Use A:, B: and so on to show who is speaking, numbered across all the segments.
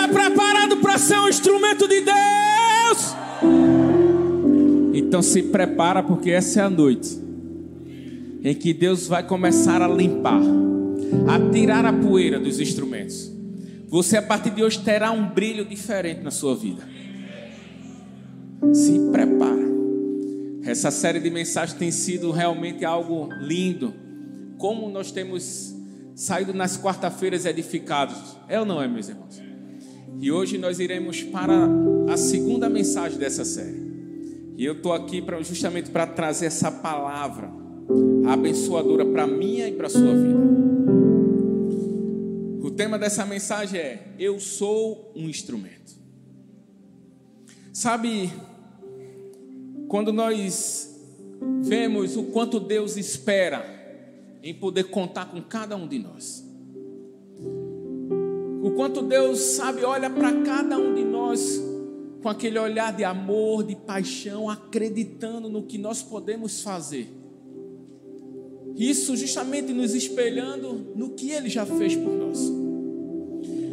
A: está preparado para ser um instrumento de Deus? Então se prepara, porque essa é a noite em que Deus vai começar a limpar, a tirar a poeira dos instrumentos. Você a partir de hoje terá um brilho diferente na sua vida. Se prepara. Essa série de mensagens tem sido realmente algo lindo. Como nós temos saído nas quarta-feiras edificados. É ou não é, meus irmãos? E hoje nós iremos para a segunda mensagem dessa série. E eu estou aqui pra, justamente para trazer essa palavra abençoadora para minha e para sua vida. O tema dessa mensagem é: Eu sou um instrumento. Sabe, quando nós vemos o quanto Deus espera em poder contar com cada um de nós, o quanto Deus sabe, olha para cada um de nós com aquele olhar de amor, de paixão, acreditando no que nós podemos fazer. Isso justamente nos espelhando no que Ele já fez por nós.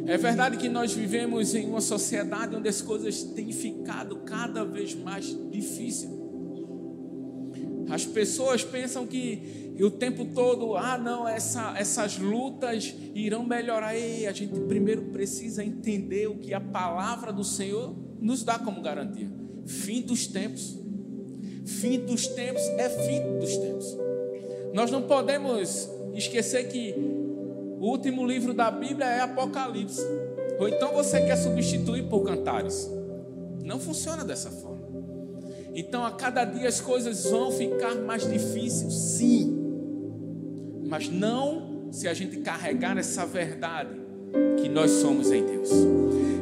A: É verdade que nós vivemos em uma sociedade onde as coisas têm ficado cada vez mais difíceis. As pessoas pensam que o tempo todo, ah, não, essa, essas lutas irão melhorar. Ei, a gente primeiro precisa entender o que a palavra do Senhor nos dá como garantia. Fim dos tempos. Fim dos tempos é fim dos tempos. Nós não podemos esquecer que o último livro da Bíblia é Apocalipse. Ou então você quer substituir por cantares. Não funciona dessa forma. Então a cada dia as coisas vão ficar mais difíceis, sim. Mas não se a gente carregar essa verdade que nós somos em Deus.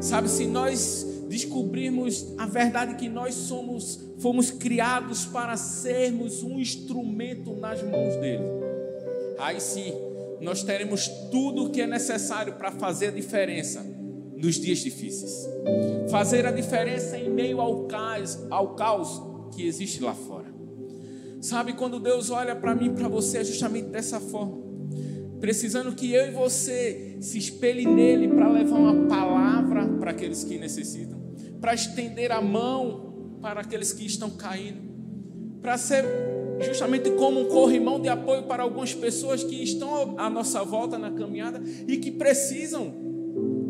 A: Sabe, se nós descobrirmos a verdade que nós somos, fomos criados para sermos um instrumento nas mãos dele. Aí sim, nós teremos tudo o que é necessário para fazer a diferença nos dias difíceis. Fazer a diferença em meio ao caos, ao caos que existe lá fora. Sabe, quando Deus olha para mim, para você, é justamente dessa forma. Precisando que eu e você se espelhe nele para levar uma palavra para aqueles que necessitam, para estender a mão para aqueles que estão caindo, para ser justamente como um corrimão de apoio para algumas pessoas que estão à nossa volta na caminhada e que precisam,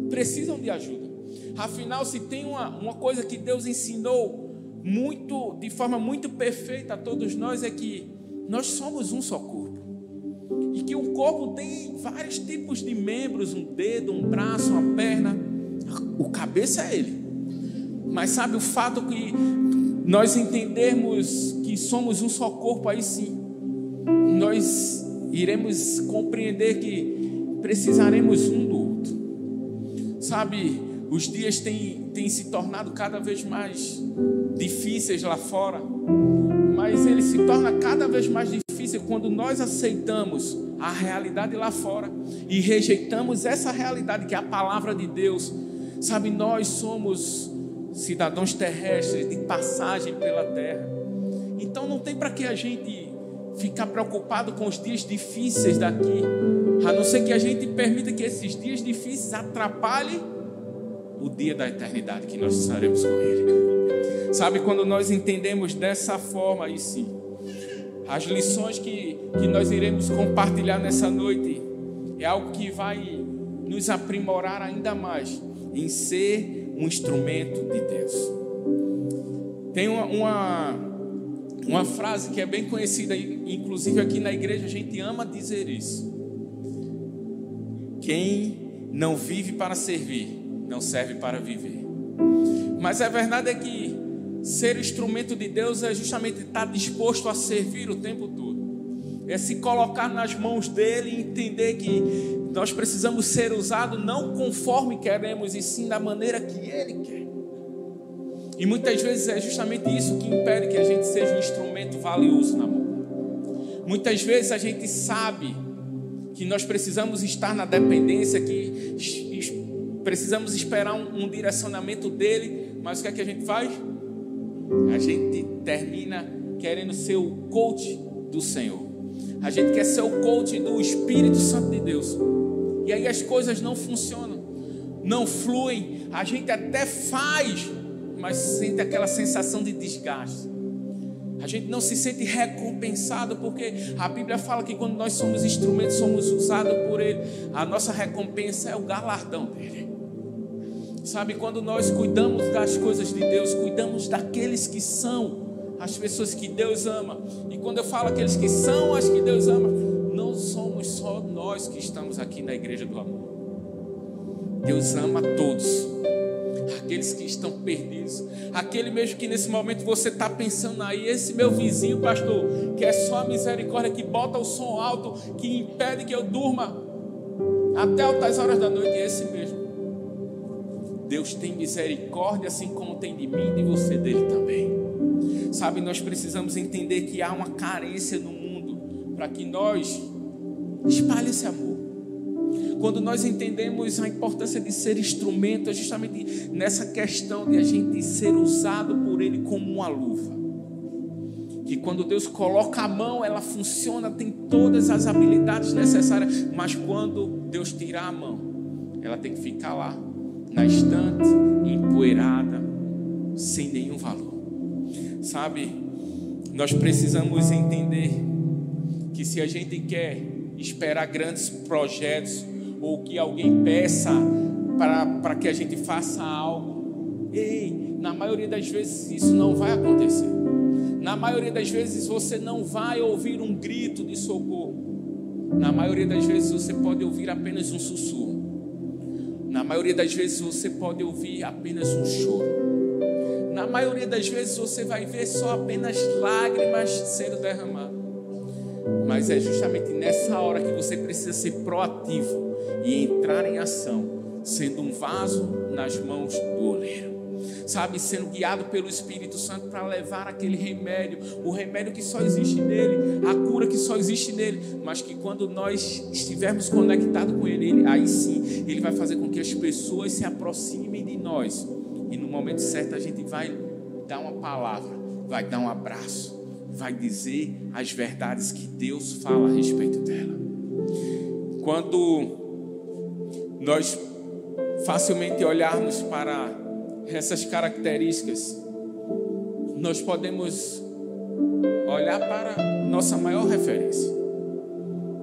A: precisam de ajuda. Afinal, se tem uma, uma coisa que Deus ensinou muito, de forma muito perfeita a todos nós, é que nós somos um só corpo. E que o corpo tem vários tipos de membros, um dedo, um braço, uma perna. O cabeça é ele. Mas sabe o fato que nós entendermos que somos um só corpo, aí sim, nós iremos compreender que precisaremos um do outro. Sabe, os dias têm, têm se tornado cada vez mais difíceis lá fora, mas ele se torna cada vez mais difícil quando nós aceitamos a realidade lá fora e rejeitamos essa realidade que é a palavra de Deus. Sabe, nós somos cidadãos terrestres de passagem pela terra. Então não tem para que a gente ficar preocupado com os dias difíceis daqui, a não ser que a gente permita que esses dias difíceis atrapalhem o dia da eternidade que nós estaremos com Ele. Sabe, quando nós entendemos dessa forma, aí sim, as lições que, que nós iremos compartilhar nessa noite é algo que vai nos aprimorar ainda mais em ser um instrumento de Deus. Tem uma, uma, uma, frase que é bem conhecida, inclusive aqui na igreja a gente ama dizer isso. Quem não vive para servir, não serve para viver. Mas a verdade é que ser instrumento de Deus é justamente estar disposto a servir o tempo todo. É se colocar nas mãos dele e entender que nós precisamos ser usados não conforme queremos, e sim da maneira que Ele quer. E muitas vezes é justamente isso que impede que a gente seja um instrumento valioso na mão. Muitas vezes a gente sabe que nós precisamos estar na dependência, que precisamos esperar um, um direcionamento dele, mas o que é que a gente faz? A gente termina querendo ser o coach do Senhor. A gente quer ser o coach do Espírito Santo de Deus. E aí as coisas não funcionam. não fluem, a gente até faz, mas sente aquela sensação de desgaste. A gente não se sente recompensado, porque a Bíblia fala que quando nós somos instrumentos, somos usados por Ele, a nossa recompensa é o galardão dele. Sabe, quando nós cuidamos das coisas de Deus, cuidamos daqueles que são as pessoas que Deus ama. E quando eu falo aqueles que são as que Deus ama, não somos só nós que estamos aqui na igreja do amor. Deus ama todos aqueles que estão perdidos, aquele mesmo que nesse momento você está pensando aí, esse meu vizinho, pastor, que é só a misericórdia, que bota o som alto, que impede que eu durma até altas horas da noite, é esse mesmo. Deus tem misericórdia, assim como tem de mim e de você dele também. Sabe, nós precisamos entender que há uma carência no mundo para que nós espalhe esse amor. Quando nós entendemos a importância de ser instrumento, é justamente nessa questão de a gente ser usado por Ele como uma luva. Que quando Deus coloca a mão, ela funciona, tem todas as habilidades necessárias, mas quando Deus tirar a mão, ela tem que ficar lá, na estante, empoeirada, sem nenhum valor. Sabe, nós precisamos entender que se a gente quer esperar grandes projetos, ou que alguém peça para que a gente faça algo. Ei, na maioria das vezes isso não vai acontecer. Na maioria das vezes você não vai ouvir um grito de socorro. Na maioria das vezes você pode ouvir apenas um sussurro. Maioria das vezes você pode ouvir apenas um choro. Na maioria das vezes você vai ver só apenas lágrimas sendo derramadas. Mas é justamente nessa hora que você precisa ser proativo e entrar em ação, sendo um vaso nas mãos do oleiro. Sabe, sendo guiado pelo Espírito Santo para levar aquele remédio, o remédio que só existe nele, a cura que só existe nele, mas que quando nós estivermos conectados com ele, ele aí sim, ele vai fazer com que as pessoas se aproximem de nós. E no momento certo a gente vai dar uma palavra, vai dar um abraço, vai dizer as verdades que Deus fala a respeito dela. Quando nós facilmente olharmos para essas características, nós podemos olhar para nossa maior referência.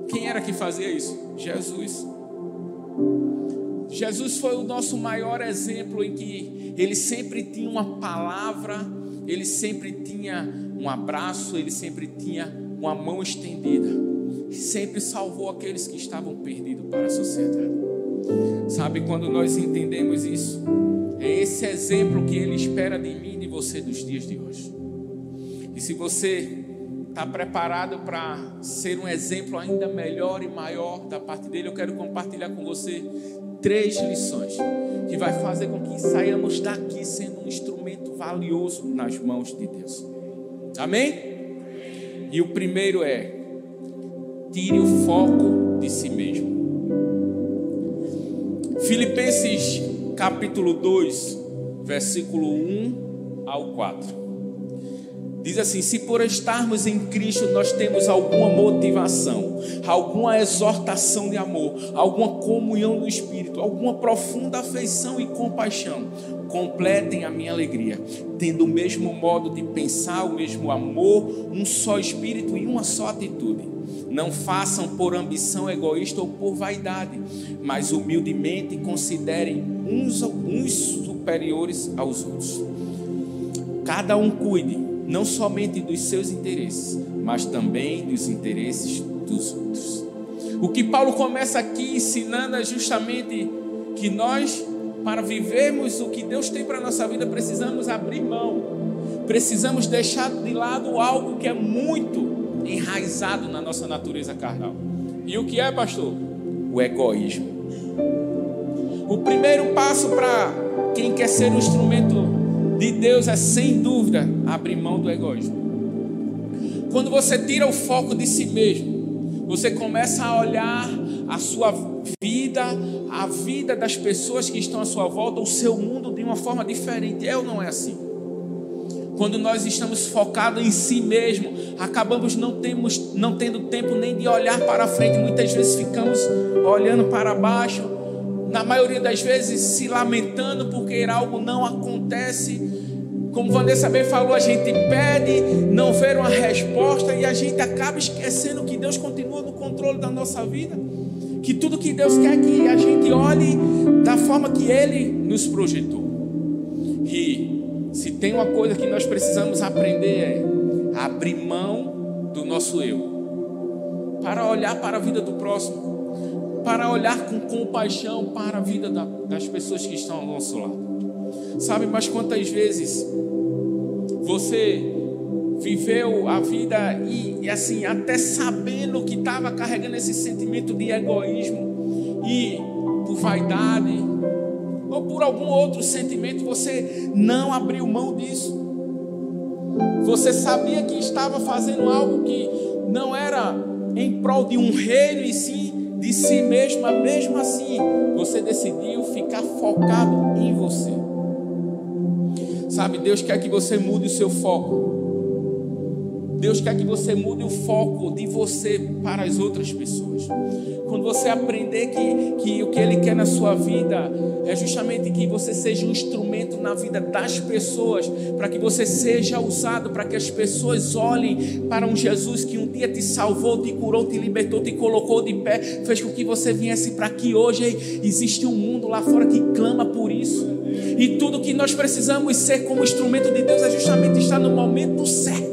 A: Quem era que fazia isso? Jesus. Jesus foi o nosso maior exemplo em que ele sempre tinha uma palavra, ele sempre tinha um abraço, ele sempre tinha uma mão estendida. Sempre salvou aqueles que estavam perdidos para a sociedade. Sabe, quando nós entendemos isso, é esse exemplo que Ele espera de mim e de você dos dias de hoje. E se você está preparado para ser um exemplo ainda melhor e maior da parte dele, eu quero compartilhar com você três lições que vai fazer com que saiamos daqui sendo um instrumento valioso nas mãos de Deus. Amém? E o primeiro é: tire o foco de si mesmo. Filipenses capítulo 2, versículo 1 ao 4. Diz assim: Se por estarmos em Cristo nós temos alguma motivação, alguma exortação de amor, alguma comunhão do Espírito, alguma profunda afeição e compaixão, completem a minha alegria, tendo o mesmo modo de pensar, o mesmo amor, um só Espírito e uma só atitude não façam por ambição egoísta ou por vaidade, mas humildemente considerem uns, uns superiores aos outros. Cada um cuide não somente dos seus interesses, mas também dos interesses dos outros. O que Paulo começa aqui ensinando é justamente que nós, para vivermos o que Deus tem para a nossa vida, precisamos abrir mão, precisamos deixar de lado algo que é muito enraizado na nossa natureza carnal. E o que é, pastor? O egoísmo. O primeiro passo para quem quer ser um instrumento de Deus é, sem dúvida, abrir mão do egoísmo. Quando você tira o foco de si mesmo, você começa a olhar a sua vida, a vida das pessoas que estão à sua volta, o seu mundo de uma forma diferente. É ou não é assim? Quando nós estamos focados em si mesmo, acabamos não, temos, não tendo tempo nem de olhar para frente. Muitas vezes ficamos olhando para baixo, na maioria das vezes se lamentando porque algo não acontece. Como Vanessa bem falou, a gente pede, não ver uma resposta e a gente acaba esquecendo que Deus continua no controle da nossa vida. Que tudo que Deus quer que a gente olhe da forma que Ele nos projetou. E se tem uma coisa que nós precisamos aprender é abrir mão do nosso eu, para olhar para a vida do próximo para olhar com compaixão para a vida das pessoas que estão ao nosso lado. Sabe, mas quantas vezes você viveu a vida e, e assim, até sabendo que estava carregando esse sentimento de egoísmo e por vaidade ou por algum outro sentimento, você não abriu mão disso. Você sabia que estava fazendo algo que não era em prol de um reino e sim de si mesma, mesmo assim, você decidiu ficar focado em você. Sabe, Deus quer que você mude o seu foco. Deus quer que você mude o foco de você para as outras pessoas. Quando você aprender que, que o que Ele quer na sua vida é justamente que você seja um instrumento na vida das pessoas, para que você seja usado, para que as pessoas olhem para um Jesus que um dia te salvou, te curou, te libertou, te colocou de pé, fez com que você viesse para aqui hoje. Existe um mundo lá fora que clama por isso. E tudo que nós precisamos ser como instrumento de Deus é justamente estar no momento certo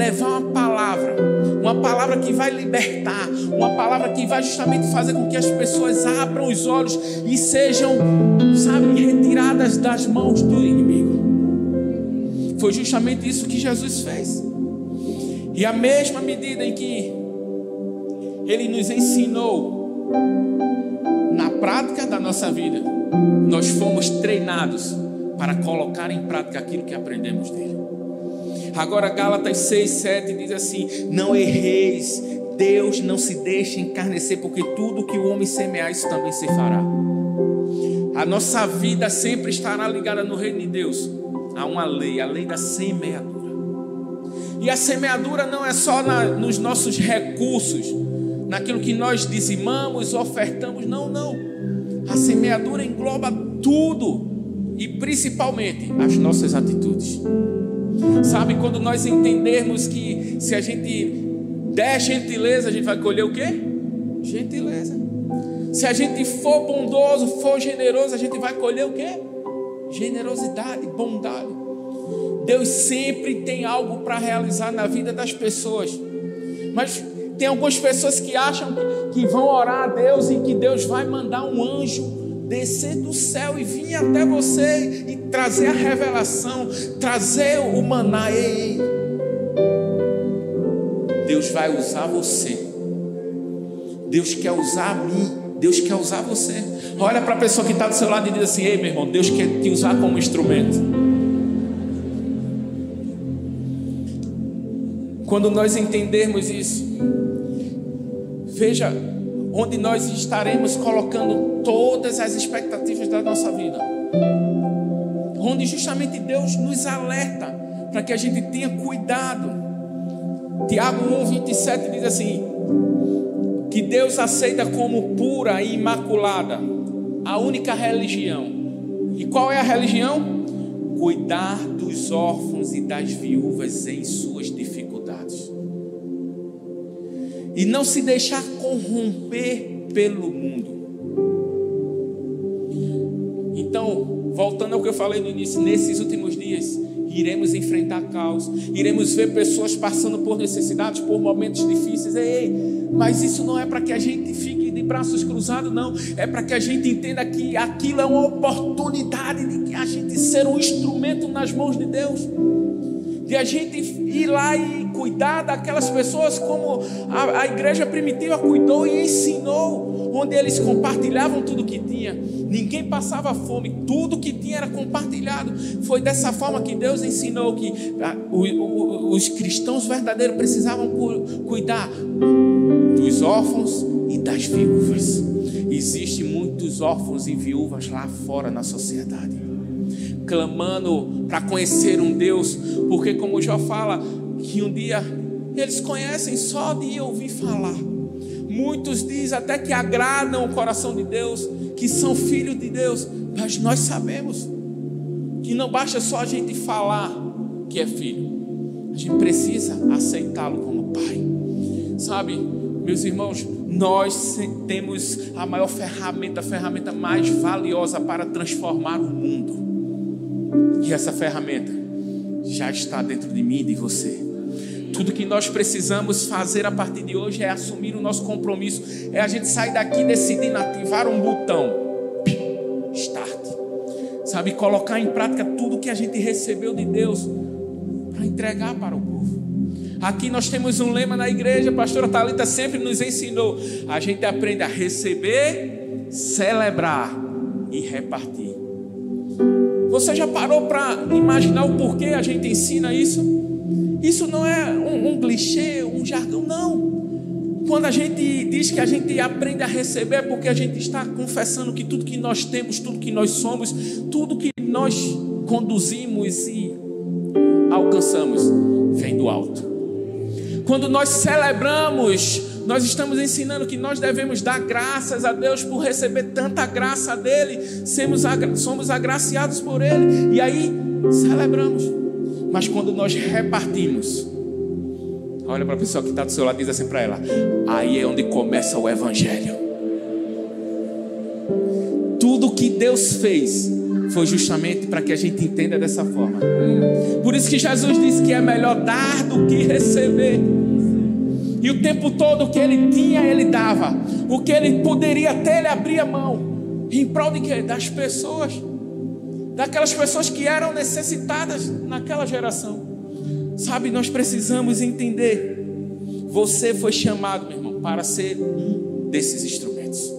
A: levar uma palavra, uma palavra que vai libertar, uma palavra que vai justamente fazer com que as pessoas abram os olhos e sejam, sabe, retiradas das mãos do inimigo. Foi justamente isso que Jesus fez. E a mesma medida em que ele nos ensinou na prática da nossa vida, nós fomos treinados para colocar em prática aquilo que aprendemos dele. Agora, Gálatas 6, 7 diz assim: Não erreis, Deus não se deixa encarnecer, porque tudo que o homem semear, isso também se fará. A nossa vida sempre estará ligada no reino de Deus a uma lei, a lei da semeadura. E a semeadura não é só na, nos nossos recursos, naquilo que nós dizimamos, ofertamos, não, não. A semeadura engloba tudo e principalmente as nossas atitudes. Sabe, quando nós entendermos que se a gente der gentileza, a gente vai colher o quê? Gentileza. Se a gente for bondoso, for generoso, a gente vai colher o quê? Generosidade, bondade. Deus sempre tem algo para realizar na vida das pessoas. Mas tem algumas pessoas que acham que vão orar a Deus e que Deus vai mandar um anjo descer do céu e vir até você e trazer a revelação, trazer o maná. Ei, Deus vai usar você. Deus quer usar a mim. Deus quer usar você. Olha para a pessoa que está do seu lado e diz assim: Ei, meu irmão, Deus quer te usar como instrumento. Quando nós entendermos isso, veja onde nós estaremos colocando todas as expectativas da nossa vida. Onde justamente Deus nos alerta para que a gente tenha cuidado. Tiago 1:27 diz assim: que Deus aceita como pura e imaculada a única religião. E qual é a religião? Cuidar dos órfãos e das viúvas em suas dificuldades e não se deixar corromper pelo mundo. Então, voltando ao que eu falei no início, nesses últimos dias, iremos enfrentar caos, iremos ver pessoas passando por necessidades, por momentos difíceis. Ei, mas isso não é para que a gente fique de braços cruzados, não. É para que a gente entenda que aquilo é uma oportunidade de a gente ser um instrumento nas mãos de Deus de a gente ir lá e cuidar daquelas pessoas como a, a igreja primitiva cuidou e ensinou, onde eles compartilhavam tudo que tinha. Ninguém passava fome, tudo que tinha era compartilhado. Foi dessa forma que Deus ensinou que a, o, o, os cristãos verdadeiros precisavam cuidar dos órfãos e das viúvas. Existem muitos órfãos e viúvas lá fora na sociedade clamando para conhecer um Deus, porque como Jó fala, que um dia eles conhecem só de ouvir falar. Muitos dizem até que agradam o coração de Deus, que são filhos de Deus, mas nós sabemos que não basta só a gente falar que é filho, a gente precisa aceitá-lo como pai. Sabe, meus irmãos, nós temos a maior ferramenta, a ferramenta mais valiosa para transformar o mundo. E essa ferramenta já está dentro de mim e de você. Tudo que nós precisamos fazer a partir de hoje é assumir o nosso compromisso. É a gente sair daqui decidindo ativar um botão. Start. Sabe, colocar em prática tudo que a gente recebeu de Deus para entregar para o povo. Aqui nós temos um lema na igreja, a pastora Talita sempre nos ensinou. A gente aprende a receber, celebrar e repartir. Você já parou para imaginar o porquê a gente ensina isso? Isso não é um, um clichê, um jargão, não. Quando a gente diz que a gente aprende a receber, é porque a gente está confessando que tudo que nós temos, tudo que nós somos, tudo que nós conduzimos e alcançamos, vem do alto. Quando nós celebramos, nós estamos ensinando que nós devemos dar graças a Deus por receber tanta graça dele, somos, somos agraciados por ele, e aí celebramos. Mas quando nós repartimos, olha para a pessoa que está do seu lado e diz assim para ela: aí é onde começa o Evangelho. Tudo que Deus fez foi justamente para que a gente entenda dessa forma. Por isso que Jesus disse que é melhor dar do que receber. E o tempo todo o que ele tinha, ele dava. O que ele poderia ter, ele abria mão. Em prol de quê? Das pessoas daquelas pessoas que eram necessitadas naquela geração. Sabe, nós precisamos entender. Você foi chamado, meu irmão, para ser um desses instrumentos.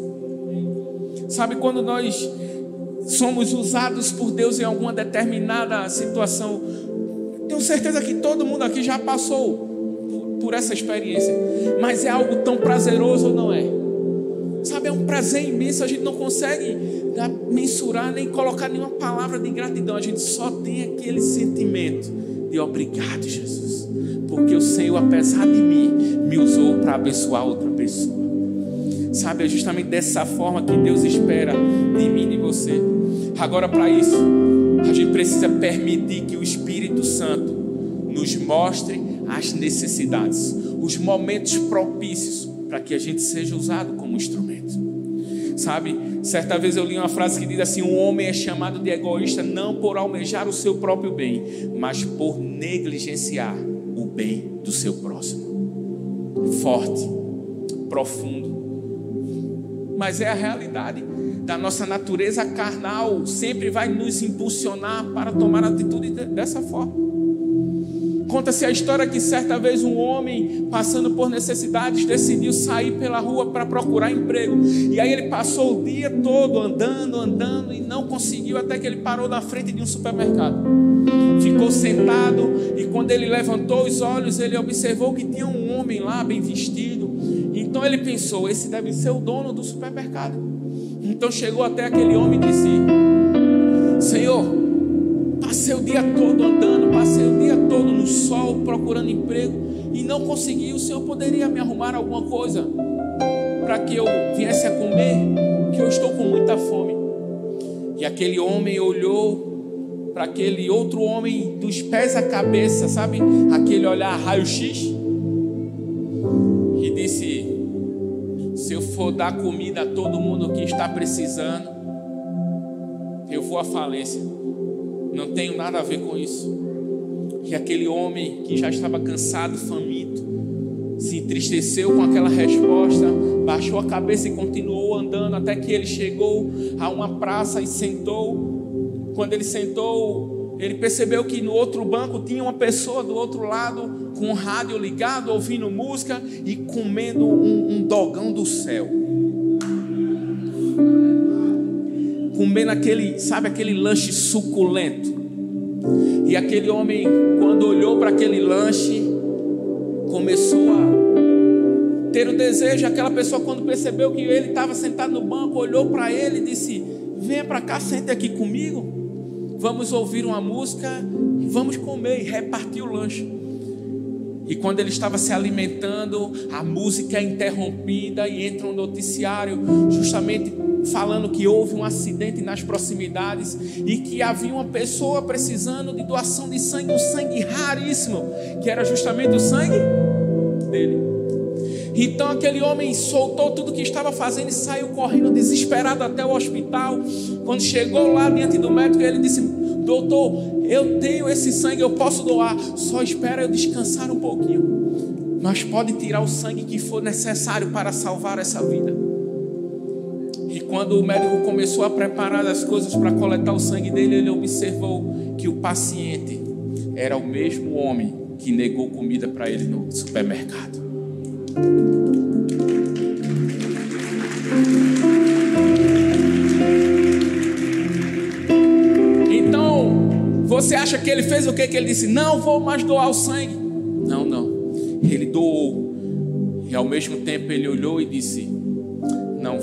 A: Sabe, quando nós somos usados por Deus em alguma determinada situação, tenho certeza que todo mundo aqui já passou por essa experiência, mas é algo tão prazeroso ou não é? Sabe, é um prazer imenso, a gente não consegue mensurar nem colocar nenhuma palavra de gratidão. A gente só tem aquele sentimento de obrigado, Jesus, porque o Senhor, apesar de mim, me usou para abençoar outra pessoa. Sabe, é justamente dessa forma que Deus espera de mim e de você. Agora, para isso, a gente precisa permitir que o Espírito Santo nos mostre as necessidades, os momentos propícios para que a gente seja usado como instrumento. Sabe, certa vez eu li uma frase que diz assim: Um homem é chamado de egoísta não por almejar o seu próprio bem, mas por negligenciar o bem do seu próximo. Forte, profundo. Mas é a realidade da nossa natureza carnal, sempre vai nos impulsionar para tomar atitude dessa forma. Conta-se a história que certa vez um homem, passando por necessidades, decidiu sair pela rua para procurar emprego. E aí ele passou o dia todo andando, andando e não conseguiu, até que ele parou na frente de um supermercado. Ficou sentado e quando ele levantou os olhos, ele observou que tinha um homem lá, bem vestido. Então ele pensou: esse deve ser o dono do supermercado. Então chegou até aquele homem e disse: Senhor, Passei o dia todo andando, passei o não consegui. O Senhor poderia me arrumar alguma coisa para que eu viesse a comer, que eu estou com muita fome. E aquele homem olhou para aquele outro homem dos pés à cabeça, sabe? Aquele olhar raio-x e disse: Se eu for dar comida a todo mundo que está precisando, eu vou à falência. Não tenho nada a ver com isso. Que aquele homem que já estava cansado, faminto, se entristeceu com aquela resposta, baixou a cabeça e continuou andando até que ele chegou a uma praça e sentou. Quando ele sentou, ele percebeu que no outro banco tinha uma pessoa do outro lado com o rádio ligado, ouvindo música e comendo um, um dogão do céu. comendo aquele, sabe, aquele lanche suculento. E aquele homem, quando olhou para aquele lanche, começou a ter o desejo. Aquela pessoa, quando percebeu que ele estava sentado no banco, olhou para ele e disse: Venha para cá, sente aqui comigo. Vamos ouvir uma música vamos comer. E repartir o lanche. E quando ele estava se alimentando, a música é interrompida e entra um noticiário, justamente falando que houve um acidente nas proximidades e que havia uma pessoa precisando de doação de sangue, um sangue raríssimo, que era justamente o sangue dele. Então aquele homem soltou tudo que estava fazendo e saiu correndo desesperado até o hospital. Quando chegou lá diante do médico, ele disse: Doutor, eu tenho esse sangue, eu posso doar, só espera eu descansar um pouquinho. Mas pode tirar o sangue que for necessário para salvar essa vida. Quando o médico começou a preparar as coisas para coletar o sangue dele, ele observou que o paciente era o mesmo homem que negou comida para ele no supermercado. Então, você acha que ele fez o que? Que ele disse: Não vou mais doar o sangue. Não, não. Ele doou. E ao mesmo tempo ele olhou e disse: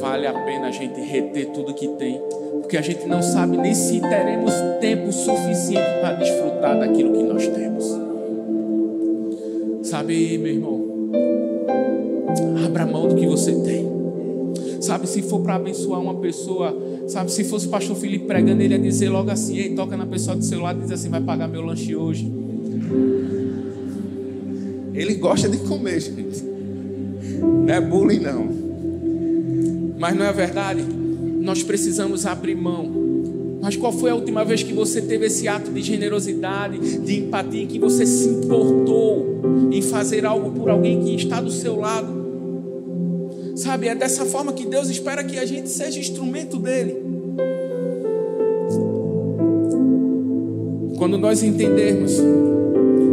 A: vale a pena a gente reter tudo que tem, porque a gente não sabe nem se teremos tempo suficiente para desfrutar daquilo que nós temos. Sabe, meu irmão, abra mão do que você tem. Sabe, se for para abençoar uma pessoa, sabe, se fosse o pastor Felipe pregando, ele ia dizer logo assim: Ei, toca na pessoa do seu lado e diz assim: Vai pagar meu lanche hoje. Ele gosta de comer, gente. Não é bullying, não. Mas não é verdade? Nós precisamos abrir mão. Mas qual foi a última vez que você teve esse ato de generosidade, de empatia, que você se importou em fazer algo por alguém que está do seu lado? Sabe, é dessa forma que Deus espera que a gente seja instrumento dele. Quando nós entendermos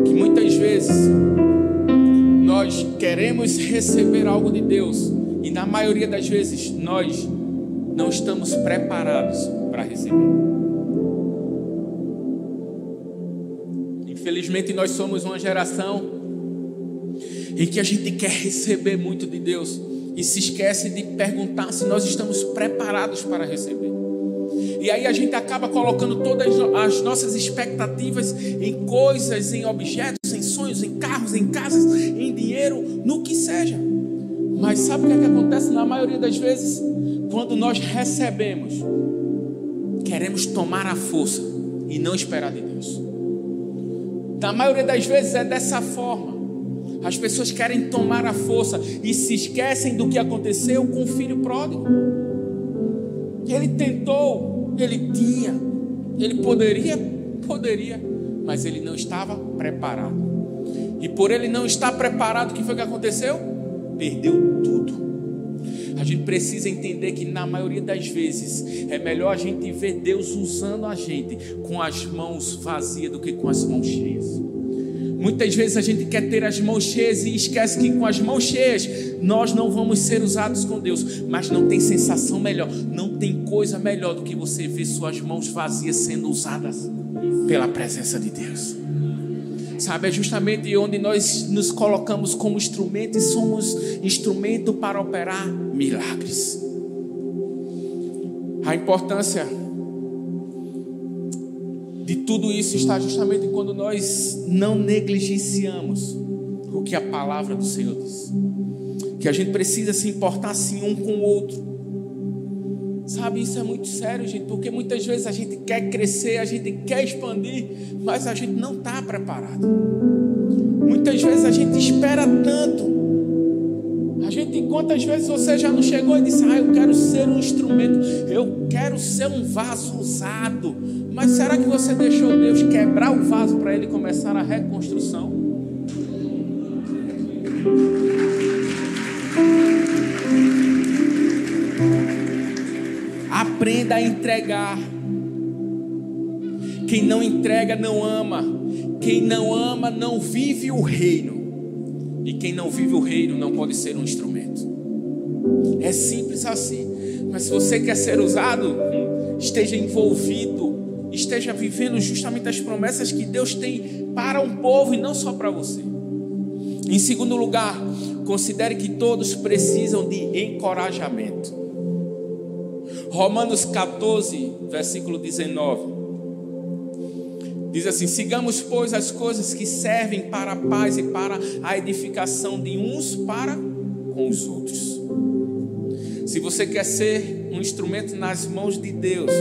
A: que muitas vezes nós queremos receber algo de Deus e na maioria das vezes nós não estamos preparados para receber. Infelizmente nós somos uma geração em que a gente quer receber muito de Deus e se esquece de perguntar se nós estamos preparados para receber. E aí a gente acaba colocando todas as nossas expectativas em coisas, em objetos, em sonhos, em carros, em casas, em dinheiro, no que seja. Mas sabe o que, é que acontece na maioria das vezes? Quando nós recebemos, queremos tomar a força e não esperar de Deus. Na maioria das vezes é dessa forma. As pessoas querem tomar a força e se esquecem do que aconteceu com o filho pródigo. Ele tentou, ele tinha, ele poderia, poderia, mas ele não estava preparado. E por ele não estar preparado, o que foi que aconteceu? Perdeu tudo. A gente precisa entender que na maioria das vezes é melhor a gente ver Deus usando a gente com as mãos vazias do que com as mãos cheias. Muitas vezes a gente quer ter as mãos cheias e esquece que com as mãos cheias nós não vamos ser usados com Deus, mas não tem sensação melhor, não tem coisa melhor do que você ver suas mãos vazias sendo usadas pela presença de Deus. Sabe, é justamente onde nós nos colocamos como instrumento e somos instrumento para operar milagres. A importância de tudo isso está justamente quando nós não negligenciamos o que a palavra do Senhor diz. Que a gente precisa se importar assim um com o outro. Sabe, isso é muito sério, gente, porque muitas vezes a gente quer crescer, a gente quer expandir, mas a gente não está preparado. Muitas vezes a gente espera tanto. A gente, quantas vezes você já não chegou e disse, ah, eu quero ser um instrumento, eu quero ser um vaso usado. Mas será que você deixou Deus quebrar o vaso para ele começar a reconstrução? Aprenda a entregar. Quem não entrega não ama. Quem não ama não vive o reino. E quem não vive o reino não pode ser um instrumento. É simples assim. Mas se você quer ser usado, esteja envolvido esteja vivendo justamente as promessas que Deus tem para um povo e não só para você. Em segundo lugar, considere que todos precisam de encorajamento. Romanos 14, versículo 19. Diz assim: sigamos, pois, as coisas que servem para a paz e para a edificação de uns para com os outros. Se você quer ser um instrumento nas mãos de Deus,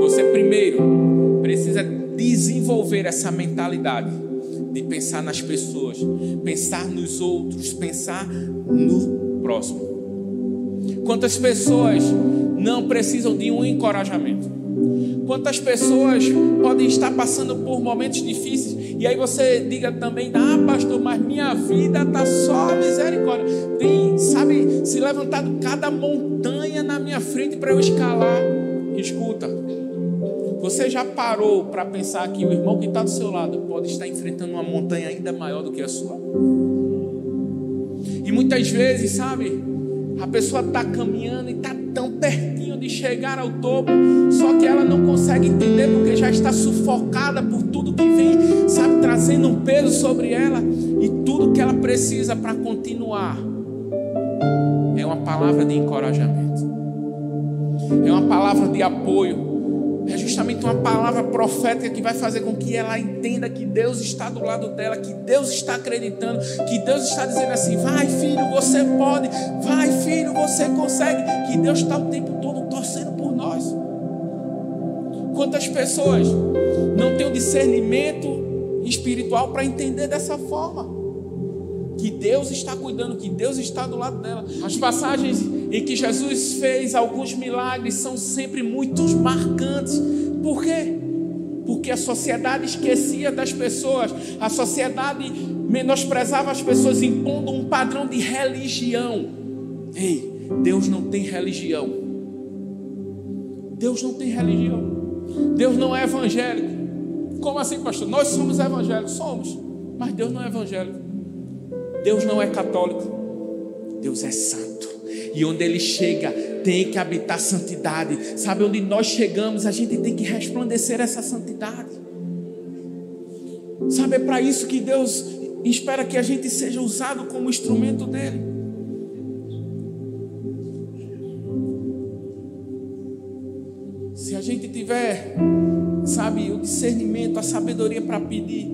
A: você primeiro precisa desenvolver essa mentalidade de pensar nas pessoas, pensar nos outros, pensar no próximo. Quantas pessoas não precisam de um encorajamento? Quantas pessoas podem estar passando por momentos difíceis e aí você diga também, ah, pastor, mas minha vida está só misericórdia. Tem, sabe, se levantado cada montanha na minha frente para eu escalar. Escuta, você já parou para pensar que o irmão que está do seu lado pode estar enfrentando uma montanha ainda maior do que a sua? E muitas vezes, sabe, a pessoa está caminhando e está tão pertinho de chegar ao topo, só que ela não consegue entender porque já está sufocada por tudo que vem, sabe, trazendo um peso sobre ela e tudo que ela precisa para continuar. É uma palavra de encorajamento, é uma palavra de apoio é justamente uma palavra profética que vai fazer com que ela entenda que Deus está do lado dela, que Deus está acreditando, que Deus está dizendo assim: vai filho, você pode, vai filho, você consegue, que Deus está o tempo todo torcendo por nós. Quantas pessoas não têm o discernimento espiritual para entender dessa forma? que Deus está cuidando, que Deus está do lado dela. As passagens em que Jesus fez alguns milagres são sempre muito marcantes. Por quê? Porque a sociedade esquecia das pessoas, a sociedade menosprezava as pessoas, impondo um padrão de religião. Ei, Deus não tem religião. Deus não tem religião. Deus não é evangélico. Como assim, pastor? Nós somos evangélicos, somos, mas Deus não é evangélico. Deus não é católico, Deus é santo. E onde Ele chega, tem que habitar santidade. Sabe onde nós chegamos, a gente tem que resplandecer essa santidade. Sabe, é para isso que Deus espera que a gente seja usado como instrumento dele. Se a gente tiver, sabe, o discernimento, a sabedoria para pedir,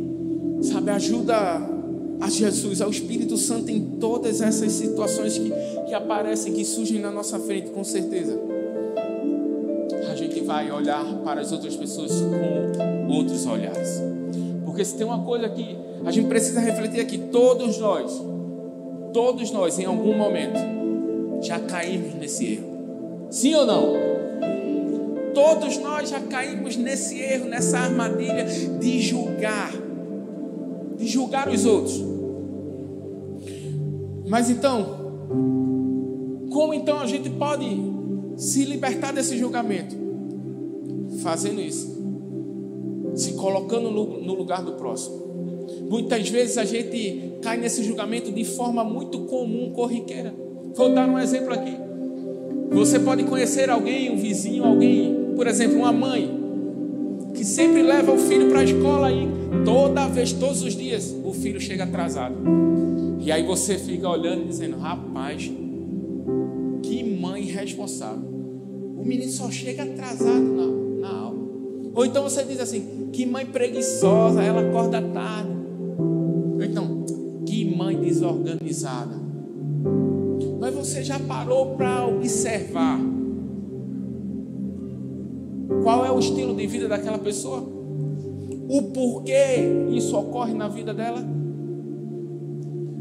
A: sabe, ajuda a Jesus, ao Espírito Santo em todas essas situações que, que aparecem, que surgem na nossa frente, com certeza. A gente vai olhar para as outras pessoas com outros olhares. Porque se tem uma coisa que a gente precisa refletir aqui, todos nós, todos nós, em algum momento, já caímos nesse erro. Sim ou não? Todos nós já caímos nesse erro, nessa armadilha de julgar, de julgar os outros. Mas então, como então a gente pode se libertar desse julgamento? Fazendo isso, se colocando no, lugar do próximo. Muitas vezes a gente cai nesse julgamento de forma muito comum, corriqueira. Vou dar um exemplo aqui. Você pode conhecer alguém, um vizinho, alguém, por exemplo, uma mãe, que sempre leva o filho para a escola e toda vez, todos os dias, o filho chega atrasado. E aí você fica olhando e dizendo: rapaz, que mãe irresponsável. O menino só chega atrasado na, na aula. Ou então você diz assim: que mãe preguiçosa, ela acorda tarde. Ou então, que mãe desorganizada. Mas você já parou para observar qual é o estilo de vida daquela pessoa? O porquê isso ocorre na vida dela?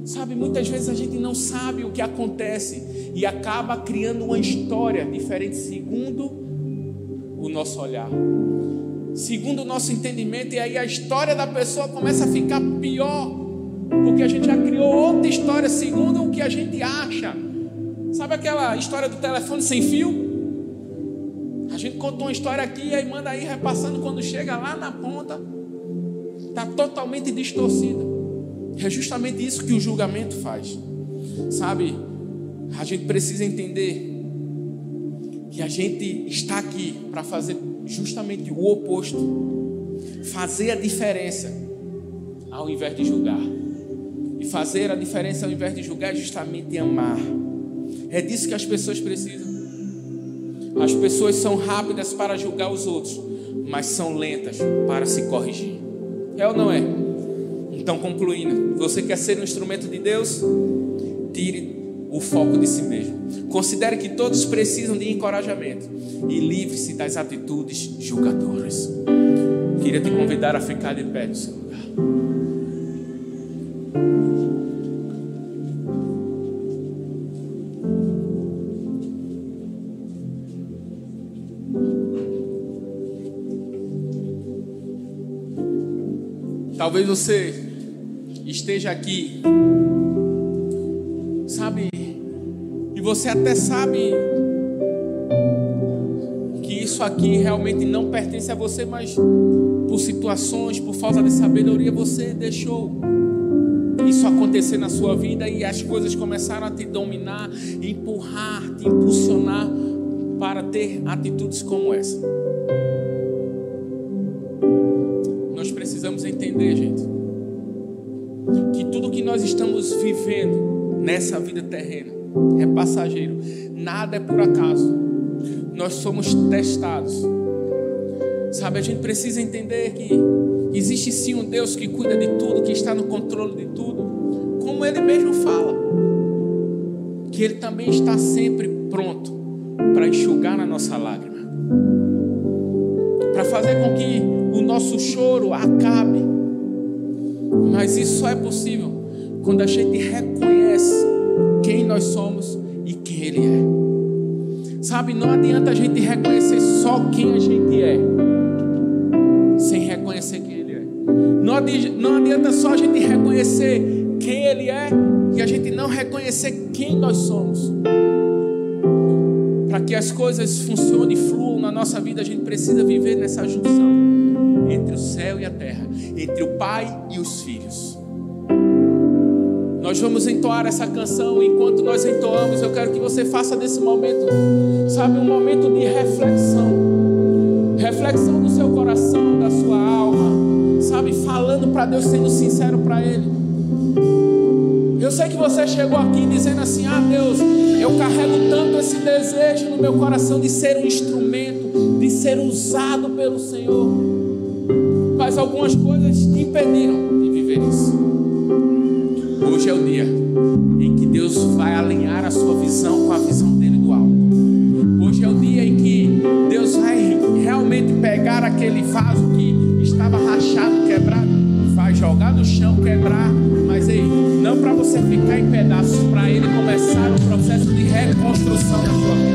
A: Sabe, muitas vezes a gente não sabe o que acontece e acaba criando uma história diferente segundo o nosso olhar, segundo o nosso entendimento, e aí a história da pessoa começa a ficar pior, porque a gente já criou outra história segundo o que a gente acha. Sabe aquela história do telefone sem fio? A gente contou uma história aqui e aí manda aí repassando quando chega lá na ponta, está totalmente distorcida. É justamente isso que o julgamento faz. Sabe? A gente precisa entender que a gente está aqui para fazer justamente o oposto. Fazer a diferença ao invés de julgar. E fazer a diferença ao invés de julgar é justamente amar. É disso que as pessoas precisam. As pessoas são rápidas para julgar os outros, mas são lentas para se corrigir. É ou não é? Então, concluindo, você quer ser um instrumento de Deus? Tire o foco de si mesmo. Considere que todos precisam de encorajamento e livre-se das atitudes julgadoras. Queria te convidar a ficar de pé no seu lugar. Talvez você esteja aqui, sabe, e você até sabe que isso aqui realmente não pertence a você, mas por situações, por falta de sabedoria, você deixou isso acontecer na sua vida e as coisas começaram a te dominar, empurrar, te impulsionar para ter atitudes como essa. precisamos entender, gente, nós estamos vivendo nessa vida terrena é passageiro, nada é por acaso. Nós somos testados. Sabe, a gente precisa entender que existe sim um Deus que cuida de tudo, que está no controle de tudo, como ele mesmo fala. Que ele também está sempre pronto para enxugar na nossa lágrima. Para fazer com que o nosso choro acabe. Mas isso só é possível quando a gente reconhece quem nós somos e quem Ele é. Sabe, não adianta a gente reconhecer só quem a gente é, sem reconhecer quem Ele é. Não adianta, não adianta só a gente reconhecer quem Ele é e a gente não reconhecer quem nós somos. Para que as coisas funcionem e fluam na nossa vida, a gente precisa viver nessa junção entre o céu e a terra, entre o pai e os filhos. Nós vamos entoar essa canção, enquanto nós entoamos, eu quero que você faça desse momento, sabe, um momento de reflexão. Reflexão do seu coração, da sua alma, sabe, falando para Deus, sendo sincero para Ele. Eu sei que você chegou aqui dizendo assim: Ah, Deus, eu carrego tanto esse desejo no meu coração de ser um instrumento, de ser usado pelo Senhor mas algumas coisas te impediram de viver isso. Hoje é o dia em que Deus vai alinhar a sua visão com a visão dele do alto. Hoje é o dia em que Deus vai realmente pegar aquele vaso que estava rachado, quebrado, vai jogar no chão, quebrar, mas aí, não para você ficar em pedaços, para ele começar um processo de reconstrução da sua vida.